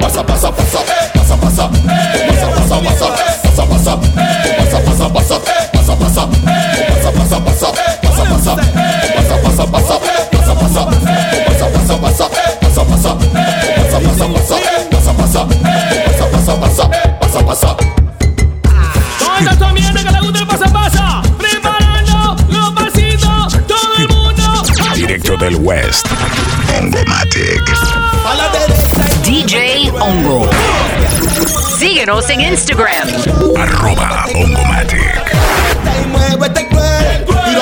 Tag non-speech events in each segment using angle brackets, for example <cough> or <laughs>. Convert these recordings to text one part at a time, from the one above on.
Pasa, pasa, pasa, pasa, pasa, pasa, pasa, pasa, pasa, pasa, pasa, West. Ongomatic. DJ Ongo. Síguenos en Instagram. Arroba Ongomatic.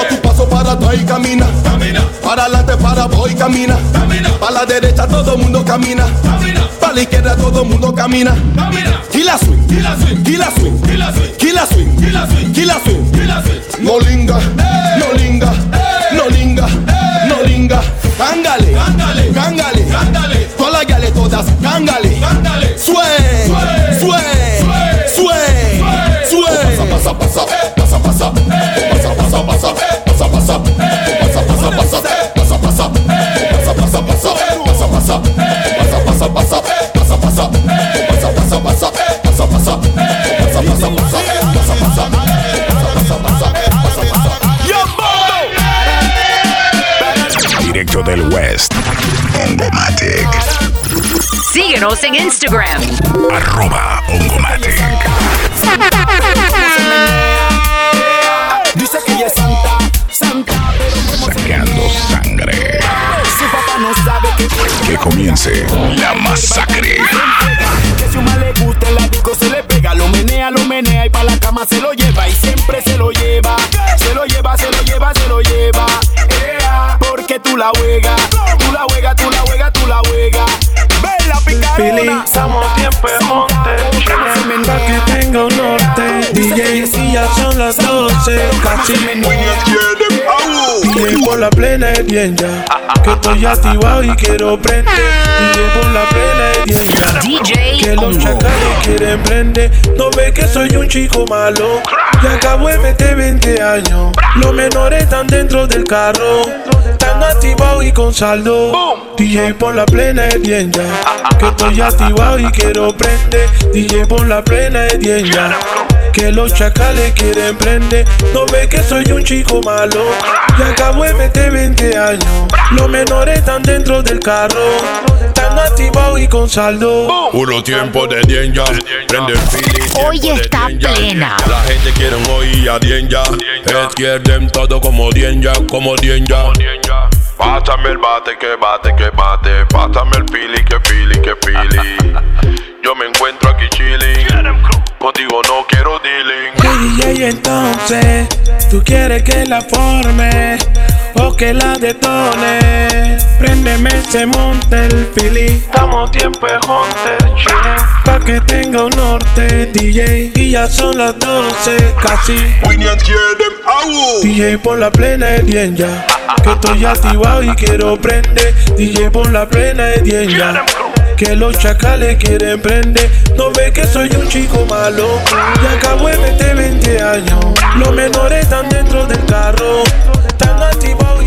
Tu paso para atrás y camina. camina. Para adelante, para camina. camina. Para la derecha todo el mundo camina. camina. Para la izquierda todo el mundo camina. camina. Swing, swing, swing, swing, swing, swing. No linga, hey. no linga, no linga linga. Cángale, cángale, cángale. Todas las gales todas, cángale. Sway, sway, sway, sway. Pasa, pasa, pasa, pasa, pasa, pasa, Directo del West. Ongomatic. Síguenos en Instagram. Arroba Ongomatic. Dice que ella es santa, santa, Sacando sangre. su papá no sabe que Que comience la masacre. Que si un mal le gusta el disco se le pega, lo menea, lo menea y pa' la cama se lo lleva y siempre se lo lleva, tú la juegas, tú la juegas, tú la juegas, tú la juegas. Ven la picarona, estamos tiempo de monte. Pa' que tenga un norte. DJ, si ya son las 12, casi DJ por la plena es bien ya. Que estoy activado y quiero prender. DJ por la plena es bien ya. DJ Que los chacales quieren prender. No ve que soy un chico malo. Y acabo de meter 20 años. Los menores están dentro del carro. Están activados y con saldo. DJ por la plena es bien ya. Que estoy activado y quiero prender. DJ por la plena es bien ya. Que los chacales quieren prender. No ve que soy un chico malo. Y acabo de meter 20 años. Los menores están dentro del carro. Están activados y con saldo. Puro tiempo de Dienja, prende el feeling. Hoy de está plena. La gente quiere oír a Dienja. Es quieren todo como Dienja, como Dienja. Pásame el bate, que bate, que bate. Pásame el pili, que pili, que pili. Yo me encuentro aquí chilling. Contigo no quiero dealing. DJ, entonces, tú quieres que la forme o que la detone. Préndeme, se monte el fili. Estamos tiempo de hunter, Pa' que tenga un norte, DJ. Y ya son las 12, casi. Them. DJ por la plena es bien ya. Que estoy activado y quiero prender. DJ por la plena es bien ya. Que los chacales quieren prender. No ve que soy un chico malo. Y acabo de meter 20 años. Los menores están dentro del carro. Están activados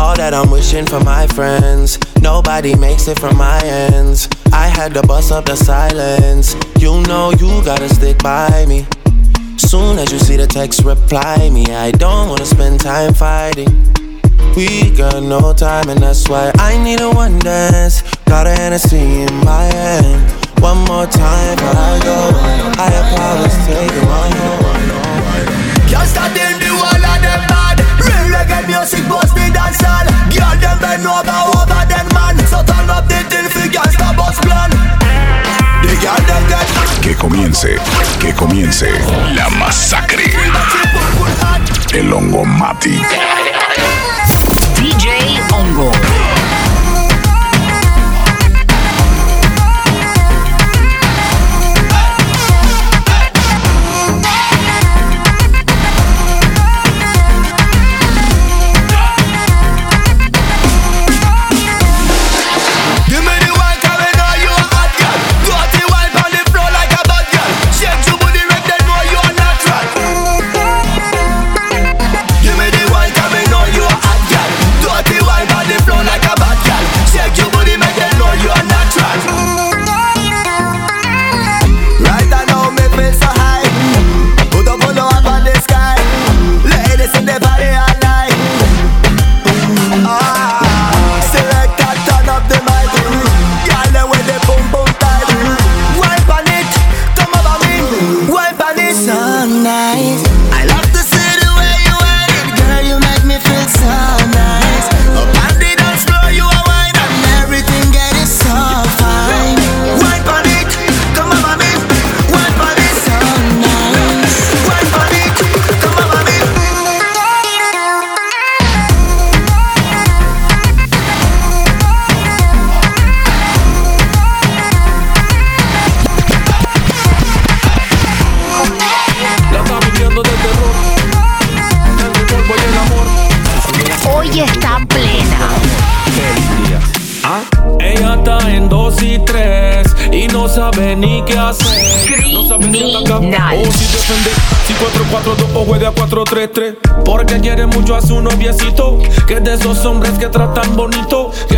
all that I'm wishing for my friends. Nobody makes it from my ends. I had to bust up the silence. You know you gotta stick by me. Soon as you see the text, reply me. I don't wanna spend time fighting. We got no time, and that's why I need a one dance. Got a Hennessy in my hand. One more time, but I go. Higher powers taking my hand. Can't start in the wall of them bad Real reggae music bust the dance hall Girl them bend over over them man So turn up the thing for gangsta bus plan The girl them get Que comience, que comience la masacre. El hongo Matic.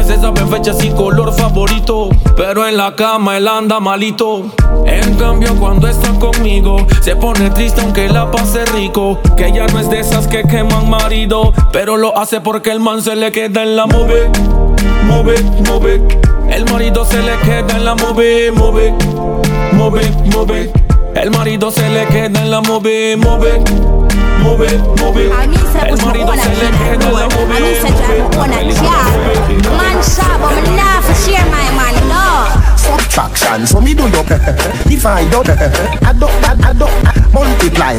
Se saben fechas y color favorito. Pero en la cama él anda malito. En cambio, cuando está conmigo, se pone triste aunque la pase rico. Que ella no es de esas que queman marido. Pero lo hace porque el man se le queda en la move. Move, move. El marido se le queda en la move, move. Move, move. El marido se le queda en la move, move. Move, move. I mean, say, El push my marido own se le and queda en la I move. mean, say, drive my own and car. Man shop, but me nah for share my man, no. Subtraction, so me do your divide up, add up, add, add up, multiply.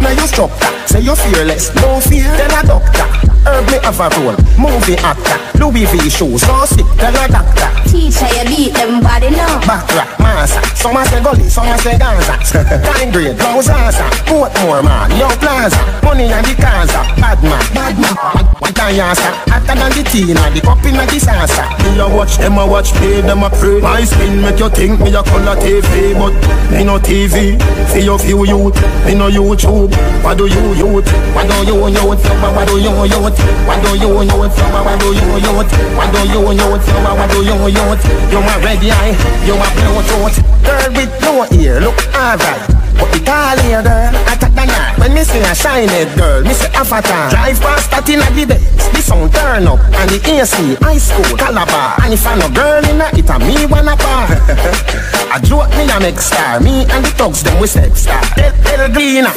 Now you structure, say you're fearless, no fear. Tell a doctor, herb me have a role, movie actor, Louis V shoes, no sick. Tell a doctor, Teacher, you beat them body, no. back rap, massa. Some a say gully, some a say Gaza. Time <laughs> grade, Gaza, Portmore man, Young Plaza, money and the Gaza, bad man, bad man. What I answer, hotter than the and the cup in the disaster. Me a watch them a watch, pay them a pray. My spin make you think me a color TV, but me no TV. See your few youth, me no YouTube. What do you youth? What do you youth? What do you youth? yacht? Why do you own your flower? Why do you yacht? Why do you own your flower? Why do you yacht? You are red eye, you are blue throat. Girl with no ear, look alright. But it all here, girl. I when me see a shine it, girl, me say avatar Drive past that in a the base The sound turn up And the AC, high school, Calabar. And if I no girl in a, it <laughs> a me wanna bar. I joke me a make star. Me and the thugs, them we sex star. El, El Glina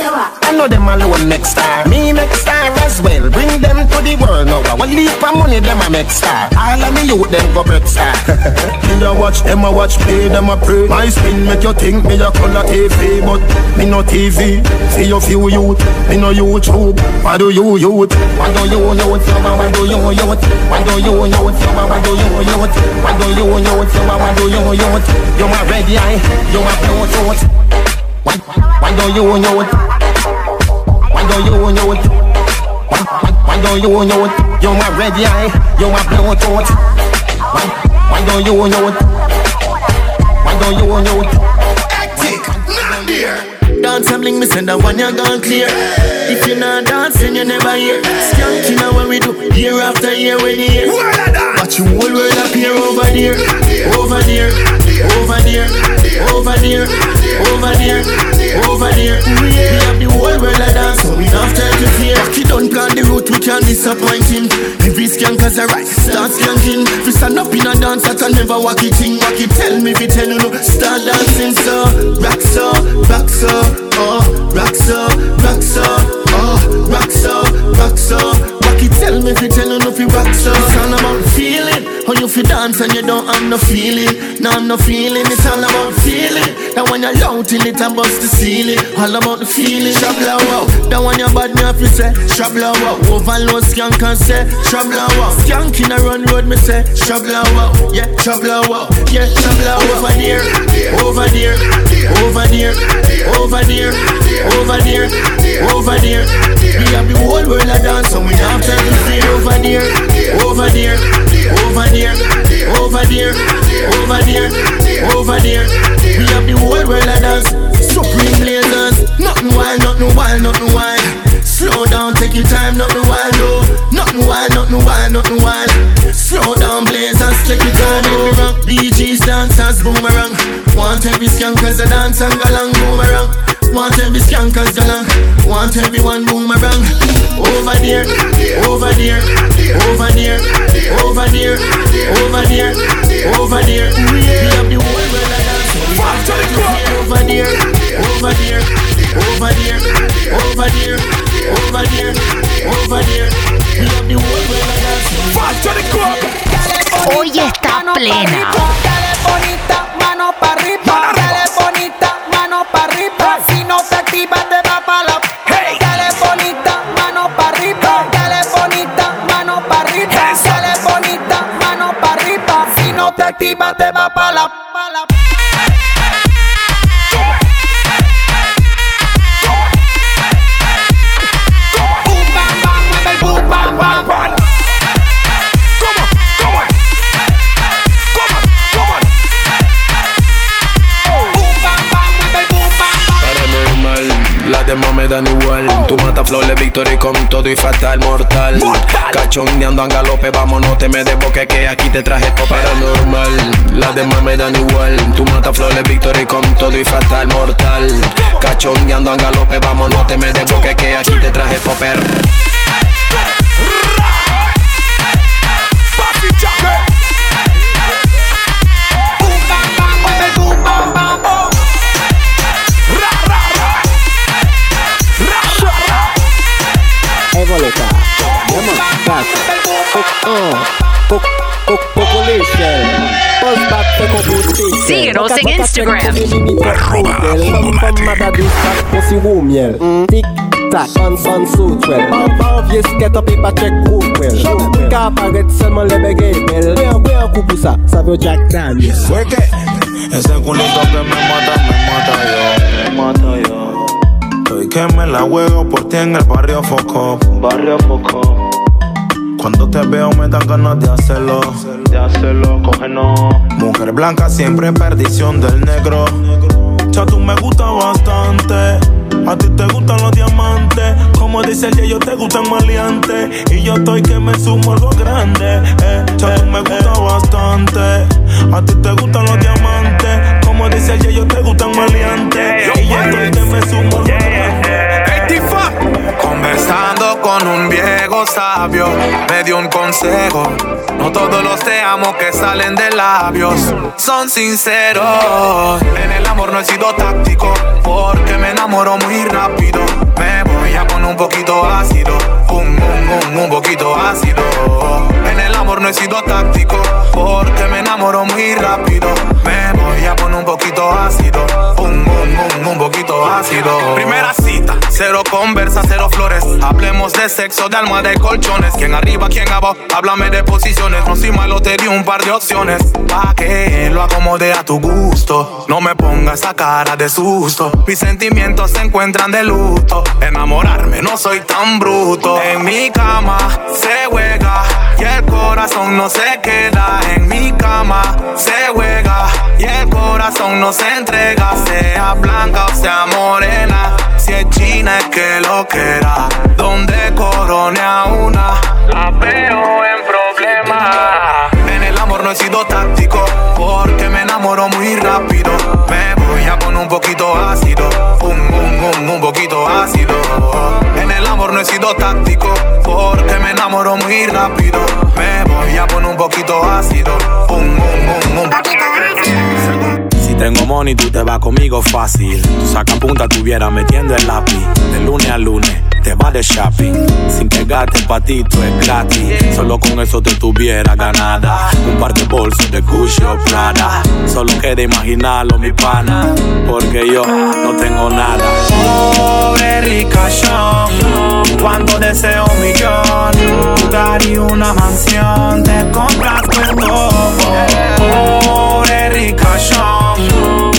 I know them alone make star. Me make star as well. Bring them to the world now. One leap of money, them a make star. All of me youth, them go break star. <laughs> Me a watch, them a watch, pay them a pray. My spin make you think me a color TV But me no TV See your few youth, me no YouTube What do you youth? What do you youth? What do you youth? What do you youth? What do you youth? What do you youth? What do you youth? You a red eye, you a Bluetooth What, what do you youth? What do you youth? What, what, what do you youth? You a red eye, you a Bluetooth What, what do you youth? What do you youth? Hectic, not there. Dance and bling, me send that one you gone clear. If you're not dancing, you never hear. Skank, you know what we do year after year when you hear. A. Watch you whole world appear over there, over there. Over there, over there, over there, over there. We have the whole world a dance, so we have time to fear. He don't plan the route, we can't disappoint him. Every skanker's a right, start skanking. If you stand up in a dance, that I never walk it in. Walk it, tell me if you tell you no, start dancing so, rock so, rock so, oh, rock so, rock so, oh, rock so, rock so. It, tell me if you tell you no, you rock so. It's all about feeling. How you fi dance and you don't have no feeling, no no feeling. It's all about feeling. That when you're loud till it a bust the ceiling. All about the feeling. Shabla wow. That one you bad me have to say. Shabla wow. Overload skank and say. Shabla wow. Skank in a run road me say. Shabla wow. Yeah, shabla wow. Yeah, shabla wow. Over there, over there, over there, over there, over there, over there. We have the whole world a dance, so we have time to see over there, over there, over there, over there, over there, over there. We have the whole world a dance, supreme blazers. Nothing wild, nothing wild, nothing wild. Slow down, take your time, nothing wild, no. Nothing wild, nothing wild, nothing wild. Slow down, blazers, take your time, no. DJs, dancers, boomerang. Want every skankers a dance and go galang boomerang. Want every skankers galang. Want everyone boomerang. Over there, over there, over there, over there, over there, over there. We have the whole world a dance. Over there, over there, over there, over there, over there, over there. We have the whole world a dance. Hoy está plena. Dale bonita, mano pa' Si no victoria con todo y fatal mortal. Cachondeando a galope, vamos, no te me desboque que aquí te traje por paranormal. Las demás me dan igual. Tu mata flores, victoria con todo y fatal mortal. Cachondeando a galope, vamos, no te me desboque que aquí te traje popper. Competition. Síguenos en Instagram. Tac, ça, ça veut Jack Daniel. Ese culito que me mata, me mata yo. Me mata yo. Estoy que me la juego por ti en el barrio. Cuando te veo me dan ganas de hacerlo. De hacerlo, cógenos. Mujer blanca siempre perdición del negro. Ya tú me gusta bastante. A ti te gustan los diamantes. Como dice el yo te gustan maleantes. Y yo estoy que me sumo algo grande. Eh, ya tú me gusta bastante. A ti te gustan los diamantes. Como dice el yo te gustan maleantes. Y yo estoy que me sumo algo grande. Conversando con un viejo sabio, me dio un consejo. No todos los te amo que salen de labios son sinceros. En el amor no he sido táctico, porque me enamoro muy rápido. Me voy a poner un poquito ácido, un, un, un, un poquito ácido. En el amor no he sido táctico, porque me enamoro muy rápido. Voy a poner un poquito ácido, un, un, un, un poquito ácido. Primera cita, cero conversa, cero flores. Hablemos de sexo, de alma, de colchones. Quién arriba, quién abajo, háblame de posiciones. No soy malo, te di un par de opciones. Pa' que lo acomode a tu gusto. No me pongas esa cara de susto. Mis sentimientos se encuentran de luto. Enamorarme, no soy tan bruto. En mi cama se juega y el corazón no se queda. En mi cama se juega y el corazón no se entrega. Sea blanca o sea morena. Si es china es que lo quiera. Donde corone a una, la veo en problemas. En el amor no he sido táctico, porque me enamoro muy rápido. Me voy a poner un poquito ácido, un, un, un, un poquito ácido. En el amor no he sido táctico, porque me enamoro muy rápido. Me voy a poner un poquito ácido, un, un, un, un poquito ácido. Si tengo money, tú te vas conmigo fácil. Tú saca punta, tuviera metiendo el lápiz. De lunes a lunes, te vas de shopping. Sin que gastes pa' ti, tú es gratis. Solo con eso te tuviera ganada. Un par de bolsos de Gucci o. Solo queda imaginarlo, mi pana. Porque yo no tengo nada. Pobre ricachón, cuando deseo un millón, lugar y una mansión, te compras todo.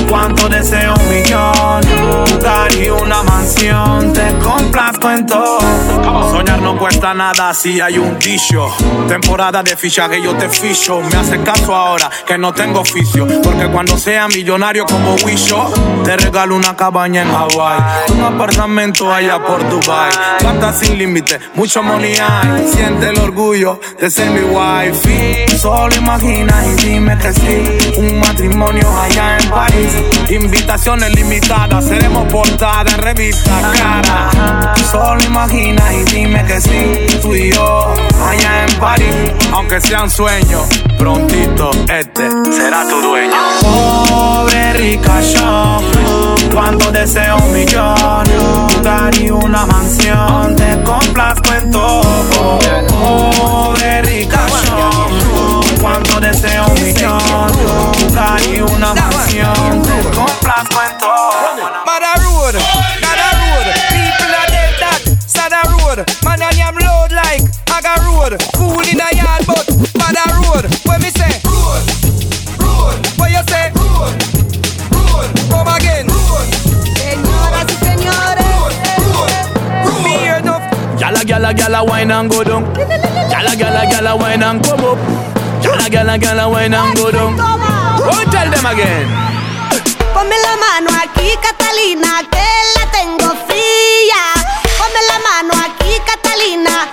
Cuando deseo un millón, y una mansión, te compras con todo. Soñar no cuesta nada si hay un dicho. Temporada de fichaje, yo te ficho. Me hace caso ahora que no tengo oficio. Porque cuando sea millonario como Wisho, te regalo una cabaña en Hawaii. Un apartamento allá por Dubai. Plata sin límite, mucho money hay. Siente el orgullo de ser mi wife. Solo imagina y dime que sí. Un matrimonio allá en París. Invitaciones limitadas, seremos en revista cara. Solo imagina y dime que sí. Tú y yo allá en París. Aunque sea un sueño, prontito este será tu dueño. Pobre ricachón, cuando deseo un millón, y una mansión, Gyal a gyal a gyal a wine and go down. Gyal a gyal a gyal a wine and come up. Gyal a gyal a gyal a wine and go down. Oh, tell them again. ponme la mano aquí, Catalina, que la tengo fría. Ponme la mano aquí, Catalina,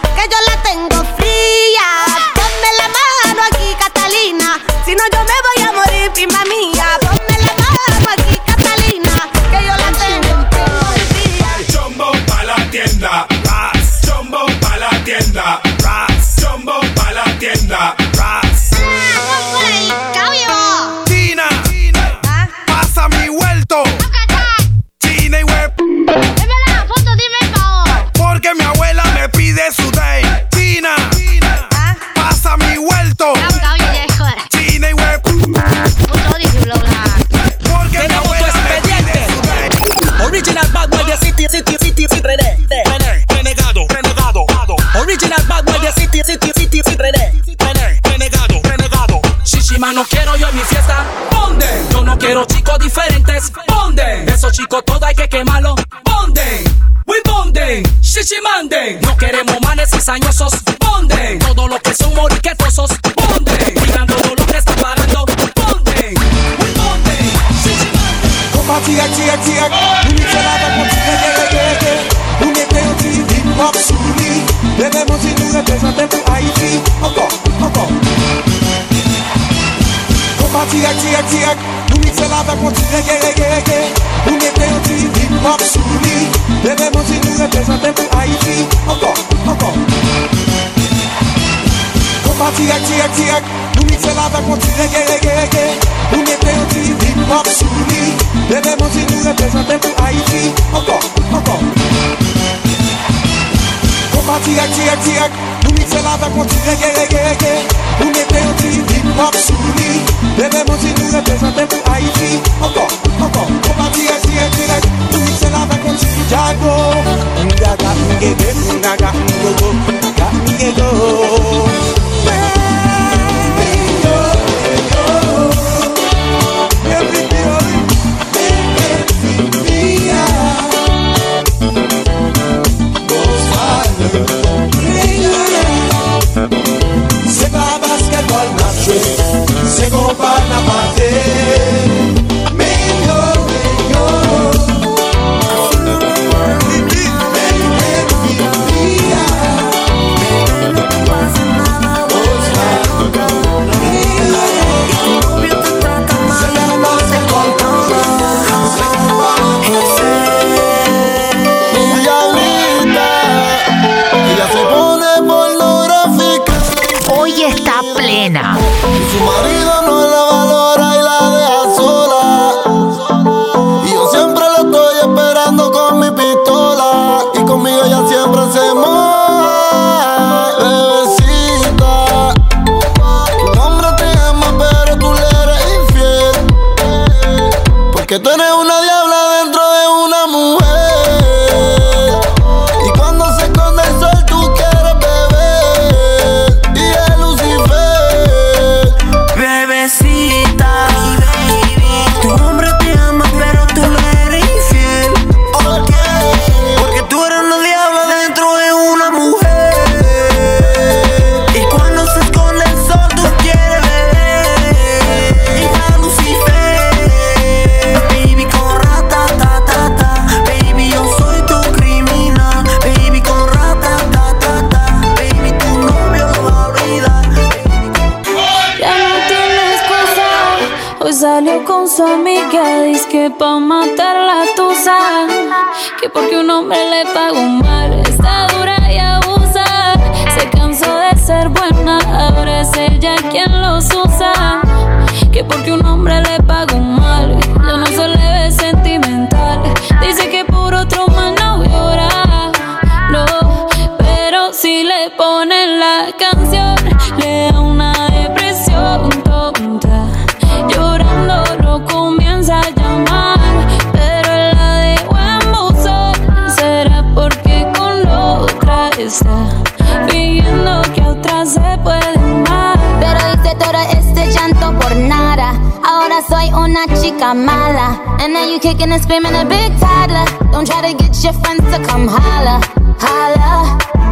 Quiero chicos diferentes. ¿Dónde? Esos chicos todo hay que quemarlo. ¿Dónde? We bonden, shishimanden. No queremos manes cizañosos. ¿Dónde? Todos los que son moriquetosos. ¿Dónde? Digan todo lo que está pagando. ¿Dónde? We bonden, shishimanden. Compa tiak tiak tiak Nou mi fè la vek moun ti rege rege rege Nou mette yon ti hip hop sou li Leve moun ti nou reprezenten pou Haiti Ankon, ankon Compa tiak tiak tiak Se la va konti rege rege rege Ou mette yon ti hip hop sou li Deme mouti nou reprezenten pou Haiti Ankon, ankon Kompa tirek, tirek, tirek Nou mikse la va konti rege rege rege Ou mette yon ti hip hop sou li Deme mouti nou reprezenten pou Haiti Ankon, ankon Kompa tirek, tirek, tirek Nou mikse la va konti rege rege rege Ou mette yon ti Mop souli, bebe mouti nou reprezenten pou Haiti Ankon, ankon, kompati esi etirek Pou mikse la ve konti Jago. Mga ga mi ege, mga ga mi gogo Mga mi ego se puede amar. Pero hice todo este llanto por nada. Ahora soy una chica mala. And now you kicking and screaming a big toddler. Don't try to get your friends to come holla. Holla.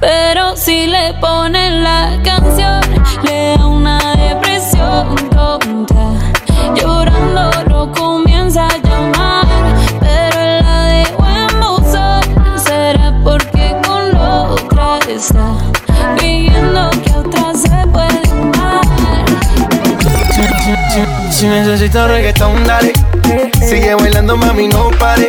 Pero si le ponen la canción, le da una depresión tonta. Llorando lo comienza a llamar, pero la dejó en buzón. Será porque con otra está viviendo que a otra se puede amar. Si necesitas reggaetón, dale. Sigue bailando, mami, no pare.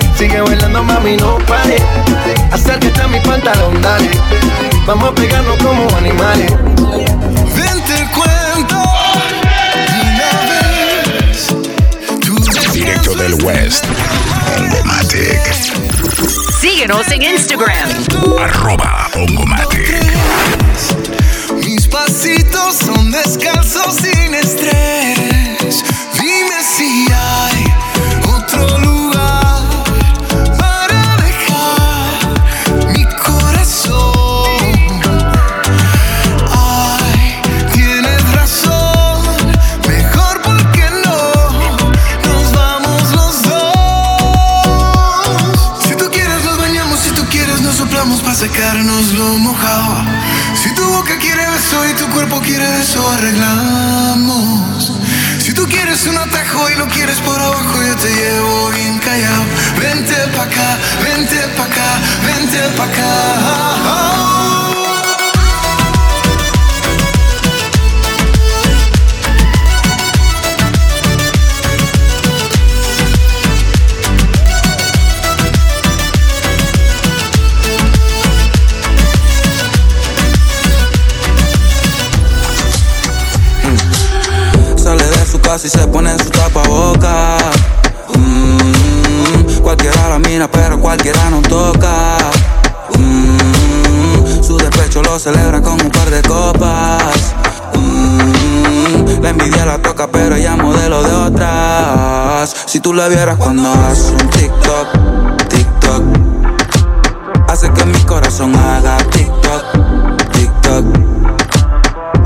Sigue bailando, mami, no pare. Acércate a mi pantalón, dale. Vamos a pegarnos como animales. Ven, te cuento. Directo del West. Ongomatic. Síguenos en Instagram. Arroba Ongomatic. Mis pasitos son descalzos sin estrés. Dime si hay otro lugar te llevo bien callado. Vente pa' acá, vente pa' acá, vente pa' acá. Y se pone su tapaboca. cualquiera nos toca. Mm, su despecho lo celebra con un par de copas. Mm, la envidia la toca, pero ella modelo de otras. Si tú la vieras cuando hace un TikTok, TikTok. Hace que mi corazón haga TikTok, TikTok.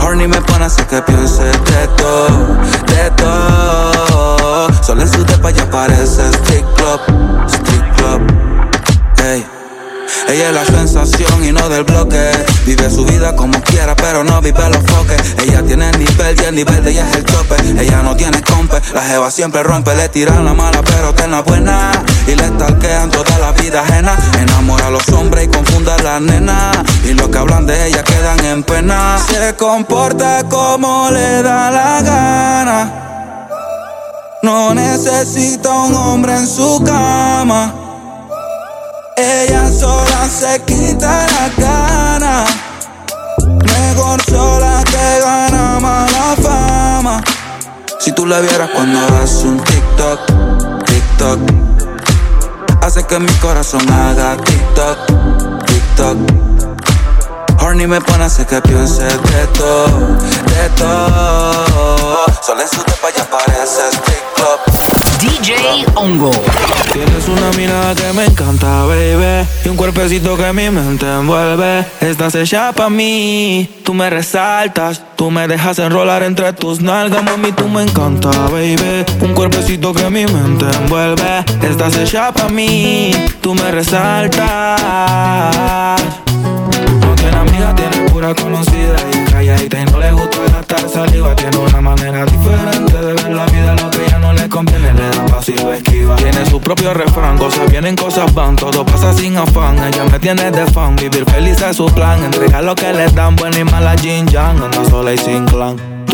Horny me pone así que piense de todo, de todo. Solo en su depa ya parece Ella es la sensación y no del bloque. Vive su vida como quiera, pero no vive los foques. Ella tiene nivel y el nivel de ella es el tope. Ella no tiene compe, la jeva siempre rompe. Le tiran la mala, pero ten la buena. Y le stalkean toda la vida ajena. Enamora a los hombres y confunde a las nenas. Y los que hablan de ella quedan en pena. Se comporta como le da la gana. No necesita un hombre en su cama. Ella sola se quita la gana. Mejor sola que gana mala fama. Si tú la vieras cuando hace un TikTok, TikTok. Hace que mi corazón haga TikTok, TikTok. Horny me pone a hacer que piense de todo, de todo. Solo en su tepa ya parece strip club. DJ Ongo. Tienes una mirada que me encanta, baby. Y un cuerpecito que mi mente envuelve. Estás hecha pa' mí. Tú me resaltas. Tú me dejas enrolar entre tus nalgas, mami. Tú me encanta, baby. Un cuerpecito que mi mente envuelve. Estás hecha pa' mí. Tú me resaltas. No tiene amiga, tiene pura conocida y no le gusta gastar saliva. Tiene una manera diferente de ver la vida, lo que ella no le conviene, le da paso y lo esquiva. Tiene su propio refrán, cosas vienen, cosas van, todo pasa sin afán. Ella me tiene de fan, vivir feliz es su plan. Entregar lo que le dan, buena y mala Jin Yang, anda sola y sin clan.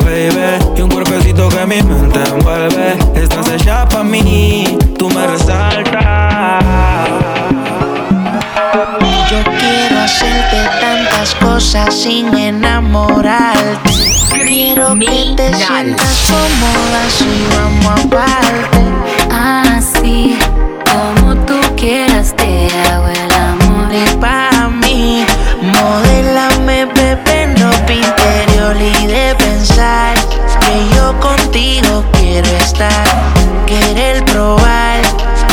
baby. Y un cuerpecito que mi mente envuelve. Estás hecha pa' mí, tú me resaltas. Yo quiero hacerte tantas cosas sin enamorarte. Quiero que te sientas cómoda si vamos aparte. Contigo quiero estar. Querer probar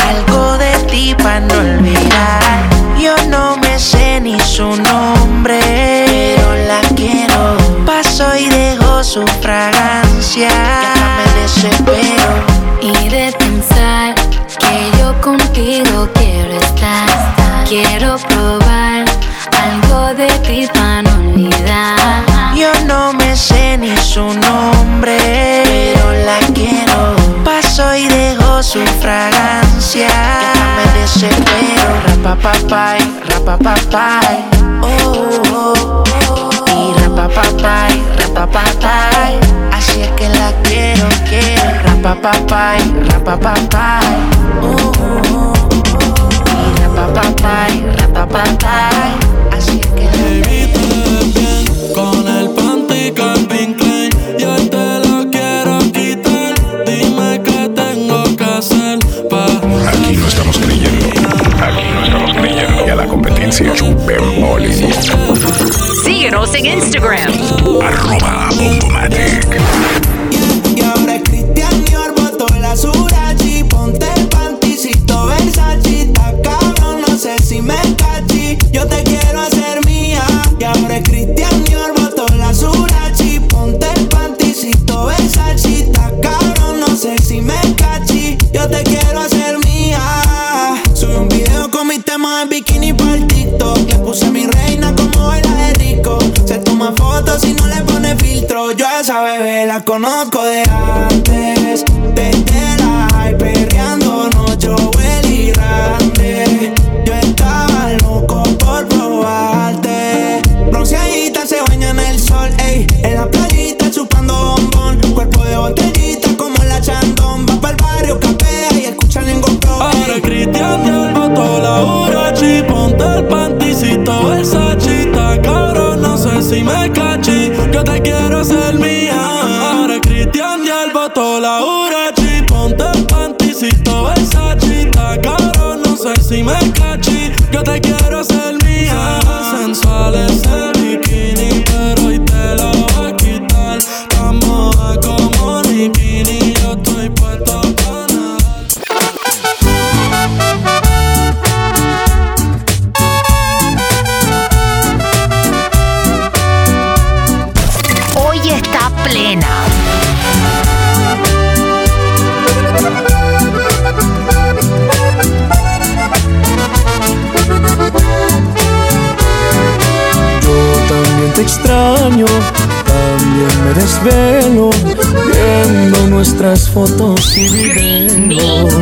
algo de ti para no olvidar. Yo no me sé ni su nombre, pero la quiero. Paso y dejo su fragancia. Ya me desespero. Y de pensar que yo contigo quiero estar. Quiero probar algo de ti para no olvidar. Yo no me sé ni su nombre, desespero. Rapapapay, rapapapay. Oh, oh, oh. Y rapapapay, rapapapay. Así es que la quiero, quiero. Rapapapay, rapapapay. Oh, oh, oh. Y rapapapay, rapapapay. A la competencia chupémosle. Síguenos en Instagram. Arroba Ongomatic. Conozco besito, besachita, cabrón, no sé si me cachis. Yo te quiero fotos y videos.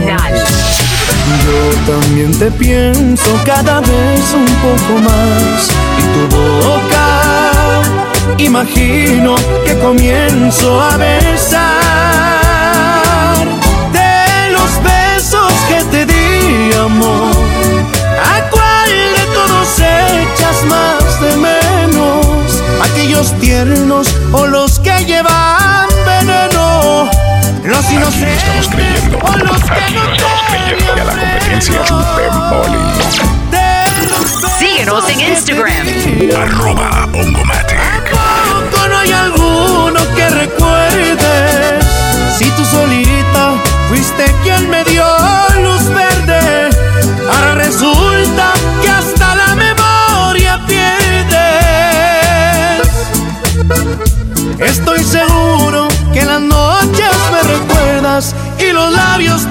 Yo también te pienso cada vez un poco más y tu boca imagino que comienzo a besar de los besos que te di amor. ¿A cuál de todos echas más de menos? ¿Aquellos tiernos o los que veneno? Los inocentes Estamos creyendo. o los que Aquí no no estamos creyendo. Y a la competencia Chupem Síguenos en Instagram. Arroba Ongomatic. Tampoco no hay alguno que recuerdes Si tú solita fuiste quien me dio luz verde Ahora resulta que hasta la memoria pierdes Estoy seguro labios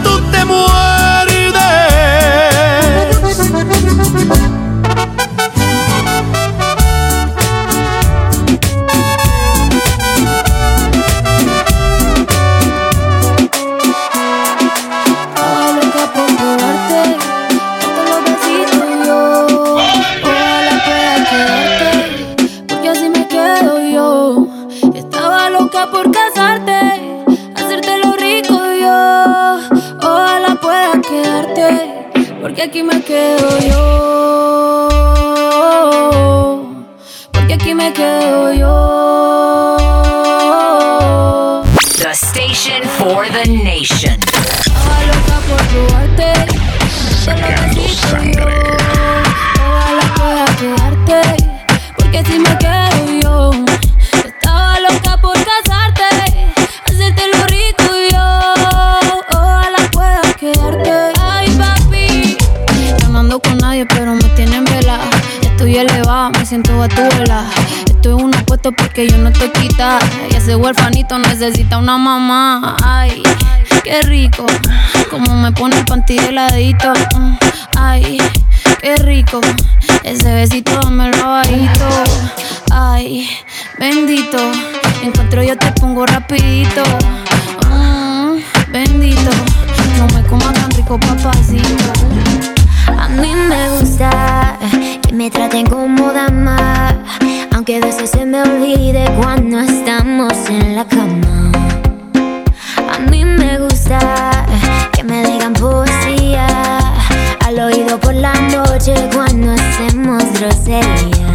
necesita una mamá. Ay, qué rico. Como me pone el panty de ladito. Mm, Ay, qué rico. Ese besito dame el bajito. Ay, bendito. Encuentro yo te pongo rapidito. Mm, bendito. No me comas tan rico, papacito. A mí me gusta que me traten como dama, aunque a veces se me olvide cuando estamos en la cama. A mí me gusta que me digan poesía al oído por la noche cuando hacemos groserías.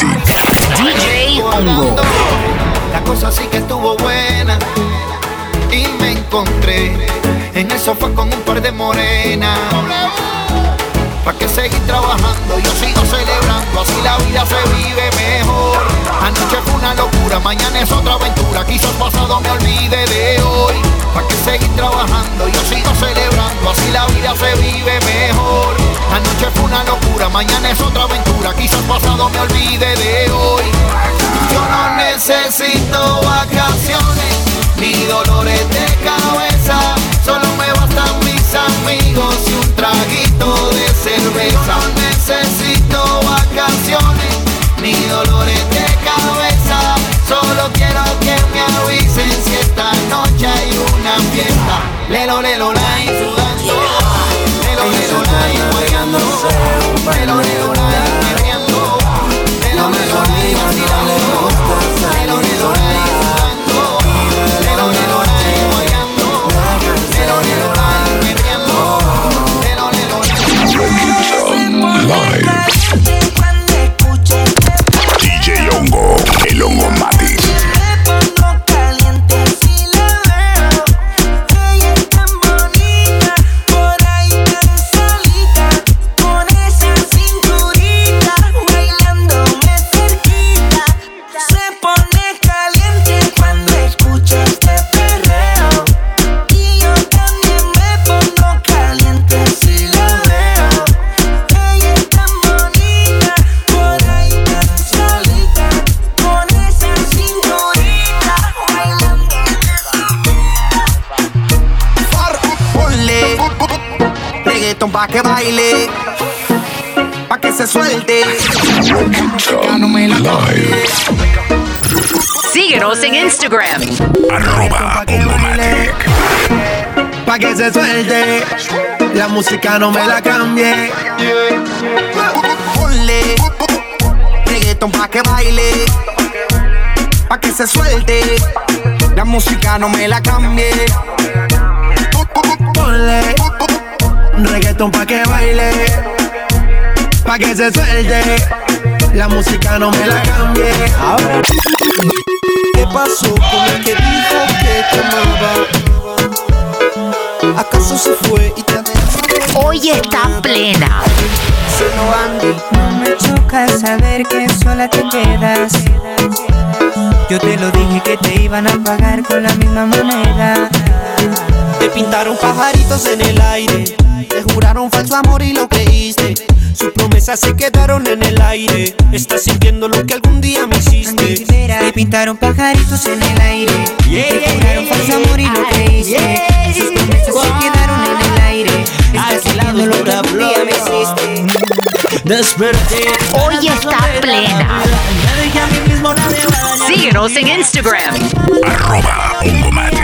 DJ Ongo. La cosa sí que estuvo buena. Y me encontré en el sofá con un par de morenas. ¿Para qué seguir trabajando? Yo sigo celebrando, así la vida se vive mejor. Anoche fue una locura, mañana es otra aventura. Quizás pasado me olvide de hoy. ¿Para qué seguir trabajando? Yo sigo celebrando, así la vida se vive mejor. Anoche fue una locura, mañana es otra aventura. Quizás pasado me olvide de hoy. Yo no necesito vacaciones ni dolores de cabeza. Solo me bastan mis amigos y un traguito. No necesito vacaciones ni dolores de cabeza. Solo quiero que me avisen si esta noche hay una fiesta. Lelo, lelo, lai, sudando. Lelo, lelo, lai, guayando. Lelo, lelo, pa' que baile, pa' que se suelte. No me la Síguenos en Instagram. Arroba pa' que se suelte. La música no me la cambie. Ponle reggaeton pa' que baile, pa' que se suelte. La música no me la cambie. Ponle reggaeton pa' que baile, pa' que se suelte. La música no me la cambie. Ahora, ¿qué pasó con el que dijo que te amaba? ¿Acaso se fue y te? Hoy está plena. No me choca saber que sola te quedas. Yo te lo dije que te iban a pagar con la misma moneda. Te pintaron pajaritos en el aire. Te juraron falso amor y lo creíste. Sus promesas se quedaron en el aire. Estás sintiendo lo que algún día me hiciste. Te pintaron pajaritos en el aire. Te juraron falso amor y lo creíste. Sus promesas se quedaron en el aire. Estás sintiendo lo que algún día me hiciste. Desperté. Hoy está plena. Síguenos en Instagram. Arroba Hongomatic.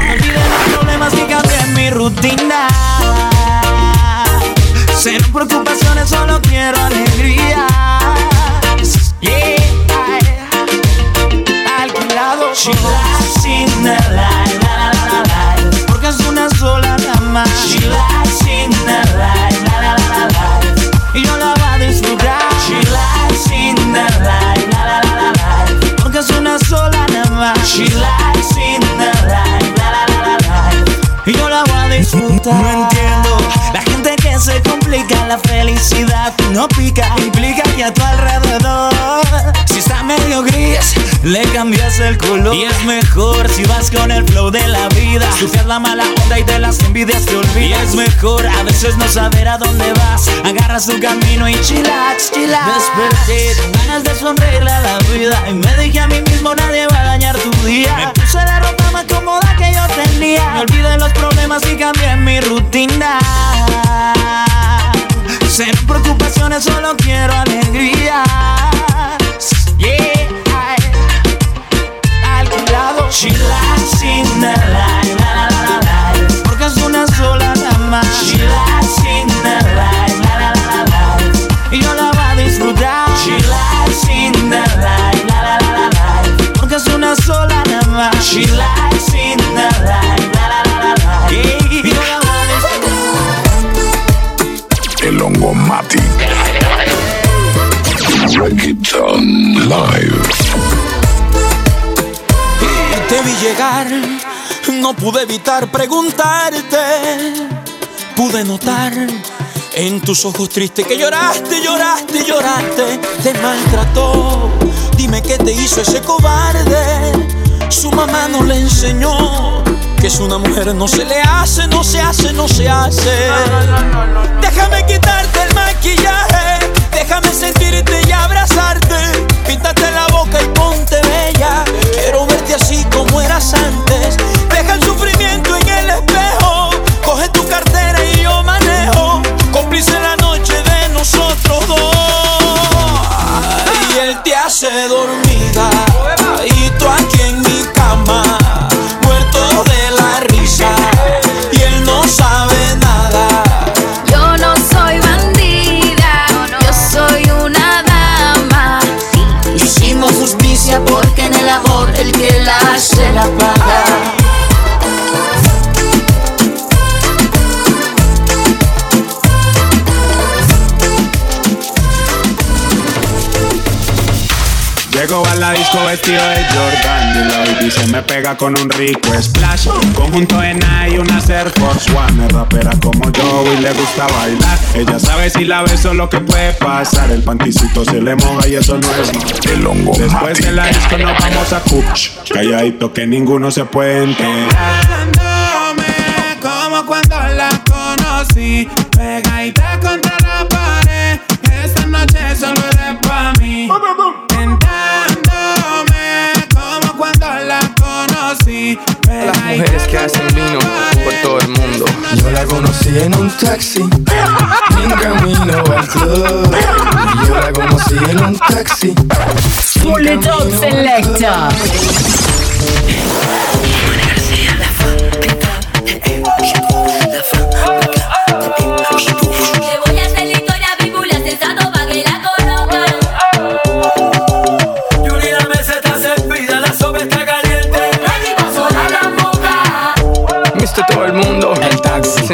Problemas cambié mi rutina. Cero preocupaciones, solo quiero alegría. Yeah. Alquilado. She lies no pica, implica que a tu alrededor si está medio gris le cambias el color y es mejor si vas con el flow de la vida. Surfeas la mala onda y de las envidias te olvidas. Y es mejor a veces no saber a dónde vas. Agarras tu camino y chillax, chillax. Desperté ganas de sonreírle a la vida y me dije a mí mismo nadie va a dañar tu día. Me puse la ropa más cómoda que yo tenía. Me olvidé los problemas y cambié mi rutina. Cero preocupaciones, solo quiero alegría. Yeah. Alquilado. She lies in the light, la, la, la, la. Porque es una sola más. She lies in the light, la, la, la, la. Y yo la voy a disfrutar. She lies in the light, la, la, la, la. Porque es una sola más. She lies Live. Te vi llegar, no pude evitar preguntarte. Pude notar En tus ojos tristes que lloraste, lloraste, lloraste, te maltrató. Dime qué te hizo ese cobarde. Su mamá no le enseñó que es una mujer no se le hace, no se hace, no se hace. Déjame quitarte Llego a la disco vestido de Jordan y la baby se me pega con un rico splash. Conjunto en y una Air Force One. Es rapera como yo y le gusta bailar. Ella sabe si la beso lo que puede pasar. El panticito se le moja y eso no es mal. El hongo Después de la disco nos vamos a Cuch. Calladito que ninguno se puede enterar. como cuando la conocí Pegadita mujeres que hacen vino por todo el mundo. Yo la conocí en un taxi, en camino al club. Yo la conocí en un taxi. Pull it up, selector.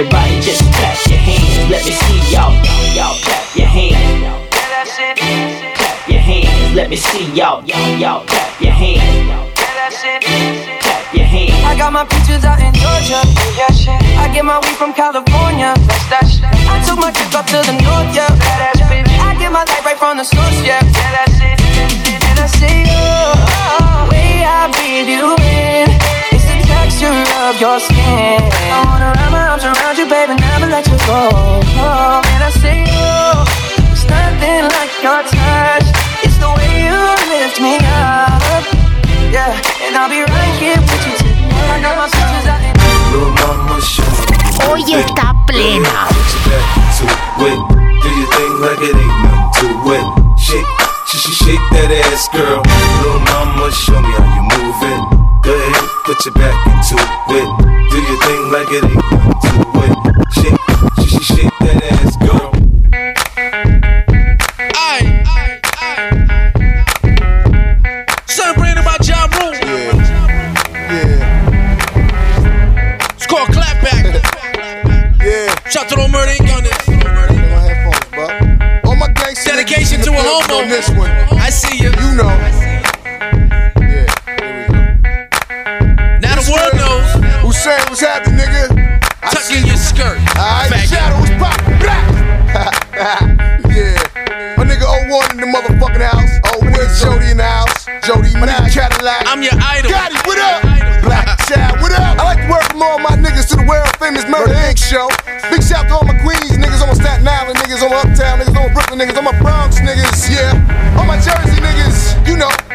Everybody just clap your hands. Let me see y'all, y'all clap your hands. Clap your hands. Let me see y'all, y'all, y'all clap your hands. Clap your hands. I got my peaches out in Georgia. Yeah, shit. I get my weed from California. That's that shit. I took my trip up to the north, yeah. Badass bitch. I get my light right from the source, yeah. Yeah, that's it. And I say, oh, oh, oh, way I breathe you in. It's the texture of your skin. I wanna wrap my arms around you, baby, never let you go. Oh, and I say, oh, it's nothing like your touch. It's the way you lift me up. Yeah, and I'll be right here with you tonight. I got my switches out in Little mama show me Hoy está plena. to it. Do your thing like it ain't nothing to it. Shake, shake, shake, shake that ass, girl. Little mama, show me how put your back into it. Do your thing like it ain't nothing to the Murder Inc. show. Big shout to all my Queens niggas, all my Staten Island niggas, all my Uptown niggas, all my Brooklyn niggas, all my Bronx niggas, yeah. All my Jersey niggas, you know.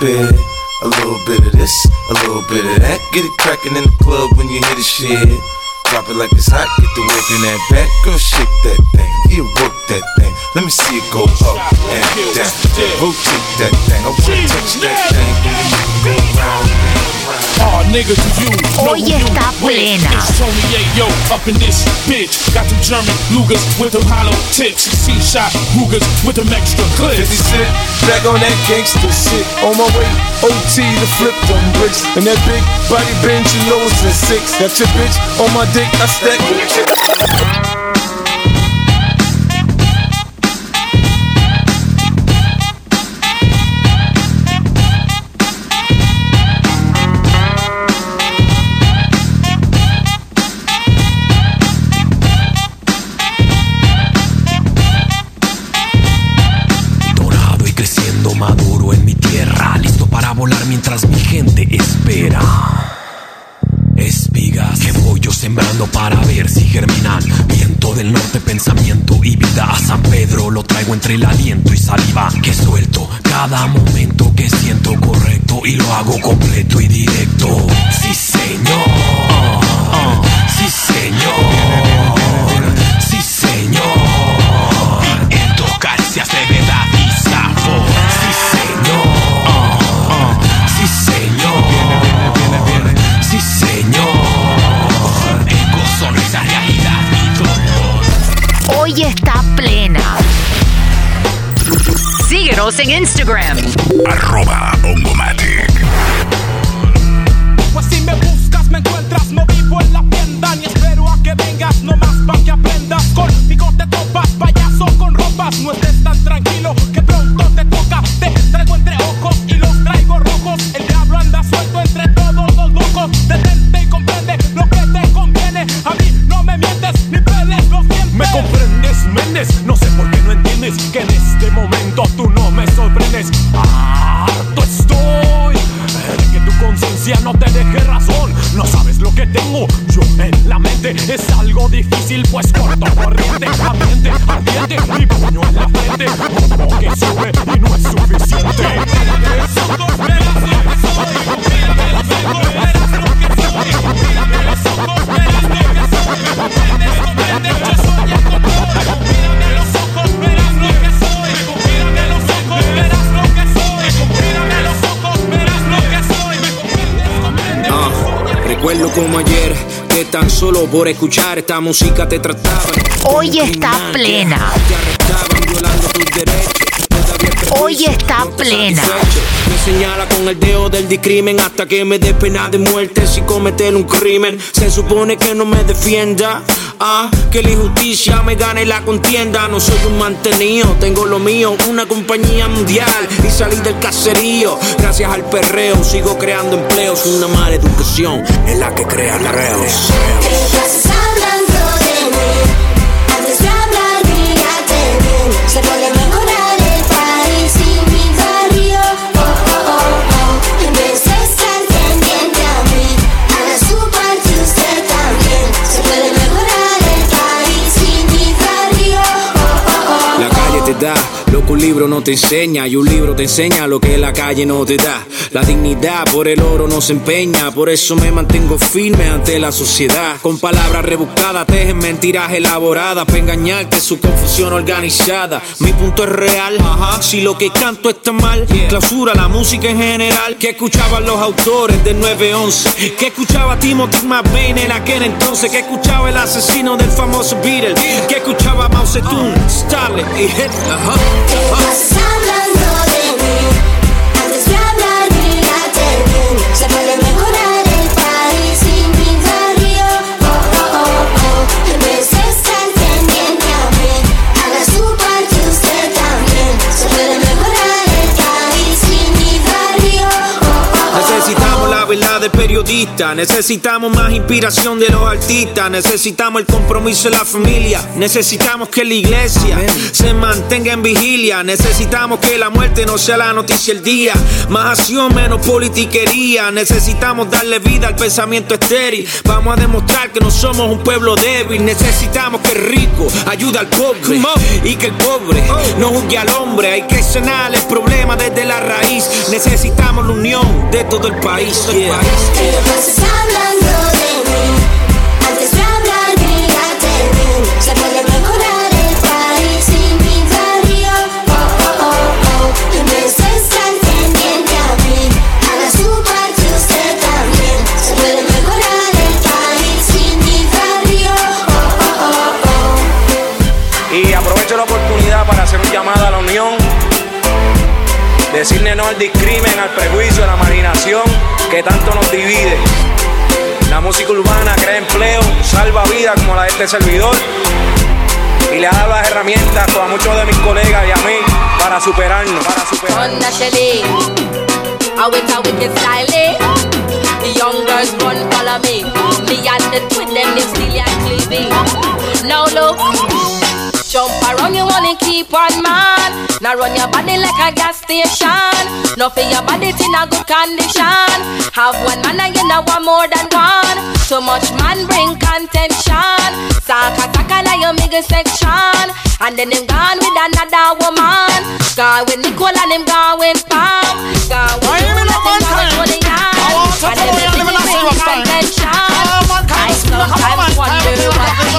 Bit, a little bit of this, a little bit of that. Get it crackin' in the club when you hear the shit. Drop it like it's hot, get the work in that back. Girl, shake that thing, yeah, work that thing. Let me see it go up and down. Rotate that thing, I wanna touch that thing. Go round Oh, nigga, do you know Hoy who you está with? plena. It's Tony Yayo up in this bitch. Got them German Lugers with them hollow tips. C-shot Rugers with them extra clips. 50 cent, back on that gangster shit. On my way, OT to flip them bricks. And that big body bench, you know it's a six. That's your bitch on my dick, I stack lo traigo entre el aliento y saliva. Que suelto cada momento que siento correcto y lo hago completo y directo. Sí, señor. Sí, señor. Síguenos en Instagram. Arroba. Por escuchar esta música te trataban. Hoy está plena. Hoy está plena. Me señala con el dedo del discrimen hasta que me dé pena de muerte si cometer un crimen. Se supone que no me defienda. Ah, que la injusticia me gane la contienda. No soy un mantenido, tengo lo mío, una compañía mundial y salí del caserío. Gracias al perreo sigo creando empleos. Una mala educación es la que crea reos. Lo que un libro no te enseña y un libro te enseña lo que la calle no te da. La dignidad por el oro no se empeña, por eso me mantengo firme ante la sociedad. Con palabras rebuscadas, tejen mentiras elaboradas para engañarte, su confusión organizada. Mi punto es real, si lo que canto está mal, clausura la música en general. Que escuchaban los autores del 911, que escuchaba Timothy McVeigh en aquel entonces, que escuchaba el asesino del famoso Beatle, que escuchaba Mao Zedong, Stalin y Hitler. ajá, ajá. we love. Periodistas. Necesitamos más inspiración de los artistas. Necesitamos el compromiso de la familia. Necesitamos que la iglesia se mantenga en vigilia. Necesitamos que la muerte no sea la noticia del día. Más acción, menos politiquería. Necesitamos darle vida al pensamiento estéril. Vamos a demostrar que no somos un pueblo débil. Necesitamos que el rico ayude al pobre. Y que el pobre no juzgue al hombre. Hay que sanar el problema desde la raíz. Necesitamos la unión de todo el país. yeah. Hablando de mí. Antes de hablar, bien Se Decirle no al discrimen, al prejuicio, a la marginación que tanto nos divide. La música urbana crea empleo, salva vidas como la de este servidor. Y le ha dado las herramientas a muchos de mis colegas y a mí para superarnos. Para superarnos. The look, jump around you wanna keep on man. Now run your body like a gas station. No for your body in a good condition. Have one man and you know want more than one. Too much man bring contention. Saka saka na your middle section. And then them gone with another woman. Gone with Nicole and them gone with Pam. Gone with you and them gone with yarn. And then them bring contention. I sometimes wonder these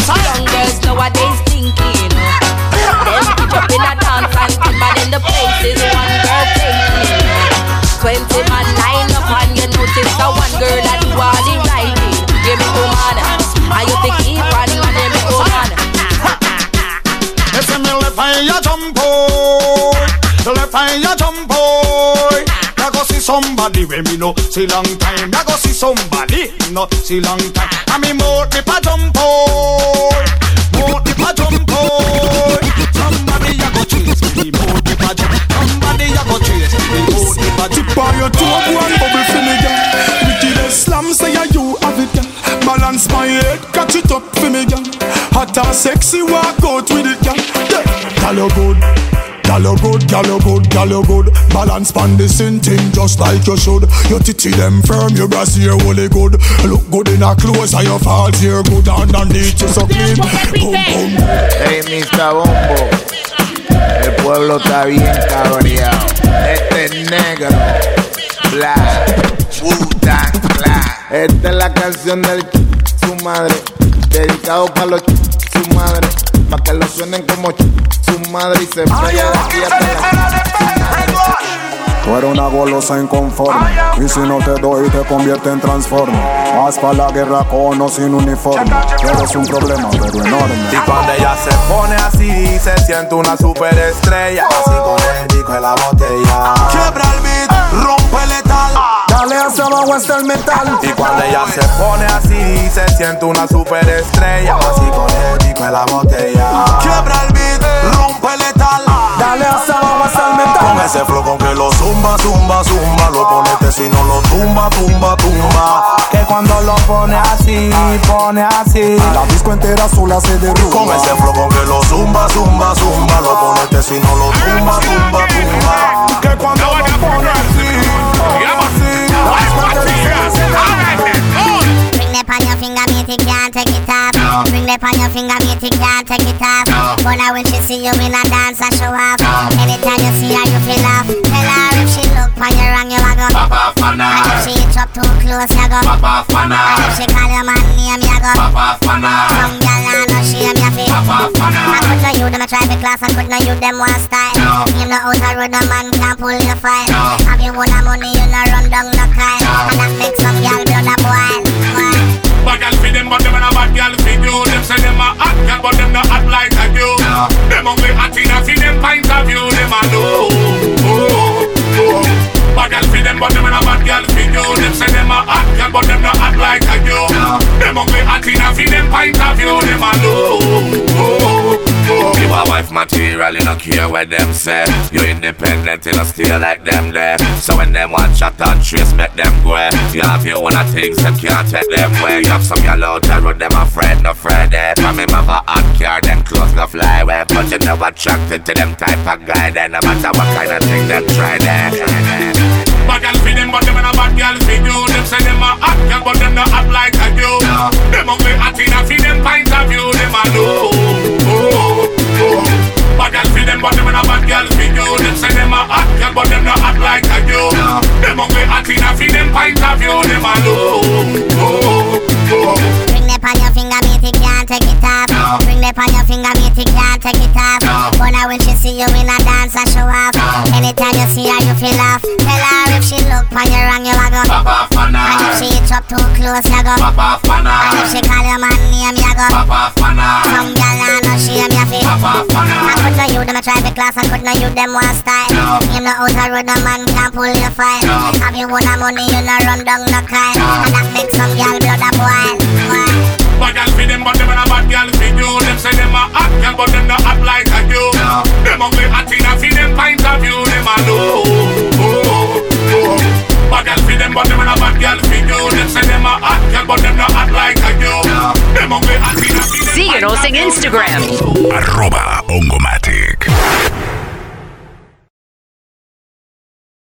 young girls nowadays thinking. Them put up in a dance and ten man in the places one girl taking. Twenty man line up and you notice the one girl that do all the riding. Give me woman, I you think keep on man, give me woman. Ese me le falla jumpo, le falla jumpo. Me go see somebody when me know see long time. Me go see somebody no see long time. I me more me pa jumpo, more me pa jumpo. Somebody a go chase me, more me pa. Somebody a go chase me, more me pa. Tip on your toe, go and bubble for me, girl. Wickedest slam, say ya you have it, girl. Balance my head, catch it up for me, girl. Hot and sexy, walk out with it, girl. Yeah. You good. Girl, you good, girl, you good, girl, you good. Balance pan the same thing just like you should. Your titty them firm, your brassiere holy good. Look good in a clothes, and your falls here good. Underneath you so clean. Boom, boom. Hey, Mr. Bombo. Pueblo está bien cabreado. Este es negro. Black. Wu-Tang Clan. Esta es la canción del su madre. Dedicado para los ch- su madre. Para que lo suenen como su madre y se la Tú eres una golosa inconforme Y si no te doy te convierte en transforme Vas pa' la guerra con o sin uniforme Eres un problema pero enorme Y cuando ella se pone así, se siente una superestrella. Así con el disco de la botella. Quiebra el beat, rompe letal. Dale hacia abajo hasta el metal Y cuando ella se pone así, se siente una superestrella. Así con el disco de la botella. Quiebra el beat, rompe letal. Dale hacia abajo el Con ese flow con que lo zumba, zumba, zumba. Lo ponete si no lo tumba, tumba, tumba. Que cuando lo pone así, pone así. La disco entera sola se derrumba Con ese flow con que lo zumba, zumba, zumba. Lo ponete si no lo tumba, tumba, tumba. Que cuando lo pone así, así. La disco entera it off. Ring that on your finger, mate, you can't take it off. But now when she see you in a dance, I show off. Anytime you see her, you feel off. Tell her if she look on you wrong, you a go. Pop off. And if she hit up too close, you go. Pop off. And if she call your man name, you go. Pop off her. Some girl I know shame you feel. Pop off her. I could know you them a try be class, I could know you them one style. You know out a road, no man can pull your file. Have you won a money, you no run down no kyle. And that make some girl blood a boil. boil. Bad gal fi them, but them a bad gal fi you. Them say them a hot gal, but them not hot like a you. Them ugly hot inna fi them point of view. Material, you don't care what them say. You independent, you don't stay like them there. So when them want chat and trace, make them go. You have your own things, them can't take them way. You have some yellow out road, them afraid, no afraid. Eh. From have a hot car, them clothes no fly away. But you never attracted to them type of guy. Then no matter what kind of thing them try there. Bad girl for them, but them a bad girl for you. Them say them a hot girl, but them not hot like a you. Them ugly hot in a for them point of you, Them a know. Bad girl for them, but them a bad girl for you. Them say them a hot girl, but them not hot like you. Them ugly hot in a for them point of view. Them a know. Ring that on your finger, mate, you can't take it off. Ring that on your finger, mate, you can't take it off. But now when she see you in a dance, I show off. Anytime you see her, you feel off. Tell her if she look on you wrong, you a go. Pop off on her. And if she hit up too close, you go. Pop off on her. And if she call your man name, you go. Pop off on her. Some gal I know shame you feel. Pop off on her. I could know you them a drive class, I could know you them one style. You know out a road, a man can't pull your file. Have you won a money, you know run down no crime. And that makes some gal blood a boil. boil. Bad girl for them, but them a bad girl for you. Them say them a hot girl, but them not hot like a you. Them ugly hot in a for them point of view. Them a know. Bad girl for them, but them a bad girl for you. Them say them a hot girl, but them not hot like a you. Them ugly hot in a for them Síguenos en Instagram. Arroba Ongomatic.